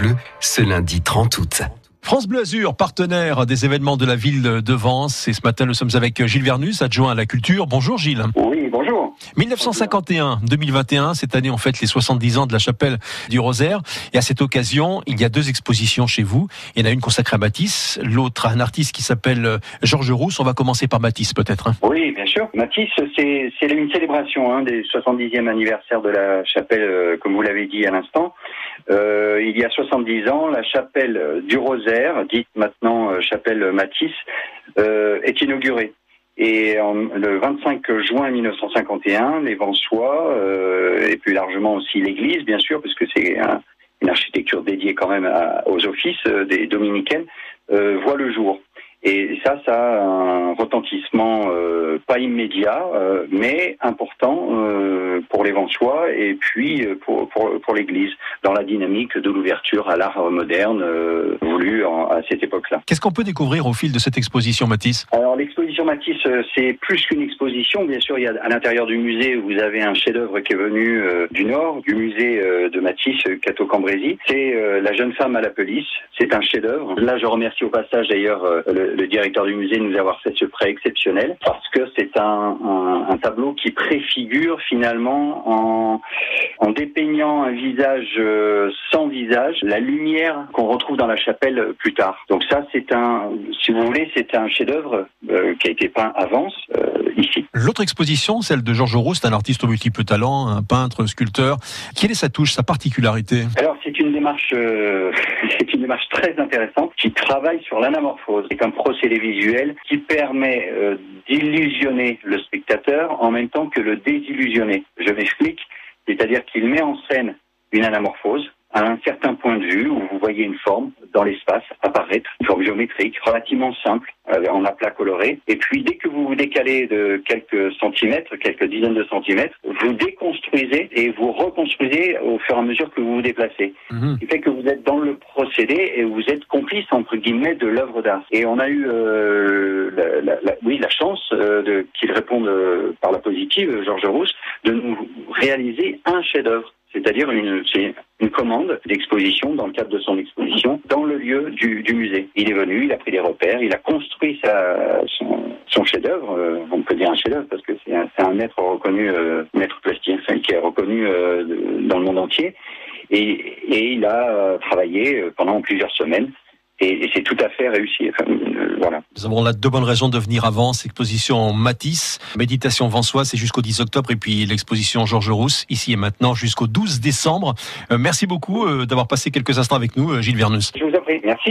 Bleu ce lundi 30 août. France Bleu Azur, partenaire des événements de la ville de Vence. Et ce matin, nous sommes avec Gilles Vernus, adjoint à la culture. Bonjour Gilles. Oui, bonjour. 1951-2021, cette année, on fête les 70 ans de la chapelle du Rosaire. Et à cette occasion, il y a deux expositions chez vous. Il y en a une consacrée à Matisse, l'autre à un artiste qui s'appelle Georges Rousse. On va commencer par Matisse, peut-être. Hein. Oui, bien sûr. Matisse, c'est une célébration hein, des 70e anniversaire de la chapelle, euh, comme vous l'avez dit à l'instant. Euh, il y a 70 ans, la chapelle du Rosaire, dite maintenant euh, chapelle Matisse, euh, est inaugurée. Et le 25 juin 1951, les Vensois, euh, et plus largement aussi l'Église, bien sûr, parce que c'est un, une architecture dédiée quand même aux offices des dominicaines, voient le jour. Et ça, ça a un retentissement pas immédiat, euh, mais important euh, pour les Vensois et puis euh, pour, pour, pour l'Église, dans la dynamique de l'ouverture à l'art moderne euh, voulu en, à cette époque-là. Qu'est-ce qu'on peut découvrir au fil de cette exposition, Matisse Alors l'exposition Matisse, euh, c'est plus qu'une exposition. Bien sûr, il y a à l'intérieur du musée, vous avez un chef-d'œuvre qui est venu euh, du Nord, du musée euh, de Matisse, Cato Cambrésis. C'est La jeune femme à la police. C'est un chef-d'œuvre. Là, je remercie au passage d'ailleurs le le directeur du musée de nous avoir fait ce prêt exceptionnel parce que c'est un, un, un, tableau qui préfigure finalement en, en dépeignant un visage euh, sans visage la lumière qu'on retrouve dans la chapelle plus tard. Donc ça c'est un, si vous voulez, c'est un chef-d'œuvre euh, qui a été peint avant euh, ici. L'autre exposition, celle de Georges Roux, c'est un artiste aux multiples talents, un peintre, sculpteur. Quelle est sa touche, sa particularité? Alors c'est une démarche, euh, c'est une démarche très intéressante qui travaille sur l'anamorphose. C'est un procédé visuel qui permet euh, d'illusionner le spectateur en même temps que le désillusionner. Je m'explique, c'est-à-dire qu'il met en scène une anamorphose à un certain point de vue où vous voyez une forme dans l'espace apparaître, une forme géométrique relativement simple, euh, en aplat coloré. Et puis dès que vous vous décalez de quelques centimètres, quelques dizaines de centimètres, vous déconstruisez et vous reconstruisez au fur et à mesure que vous vous déplacez. Mhm. Ce qui fait que vous êtes dans le procédé et vous êtes complice entre guillemets de l'œuvre d'art. Et on a eu, euh, la, la, la- oui, la chance euh, de qu'il réponde euh, par la positive, Georges Rousse, de nous réaliser un chef-d'œuvre. C'est-à-dire une, une commande d'exposition dans le cadre de son exposition dans le lieu du, du musée. Il est venu, il a pris des repères, il a construit sa, son, son chef-d'œuvre. euh, on peut dire un chef-d'œuvre parce que c'est un, un maître reconnu, euh, maître plasticien qui est reconnu euh, dans le monde entier. Et, et il a euh, travaillé euh, pendant plusieurs semaines. Et, et c'est tout à fait réussi. Enfin, euh, voilà. Nous avons là deux bonnes raisons de venir avant. Exposition Matisse, Méditation Vansois, c'est jusqu'au 10 octobre. Et puis l'exposition Georges Rousse, ici et maintenant, jusqu'au 12 décembre. Euh, merci beaucoup euh, d'avoir passé quelques instants avec nous, euh, Gilles Vernus. Je vous en prie. Merci.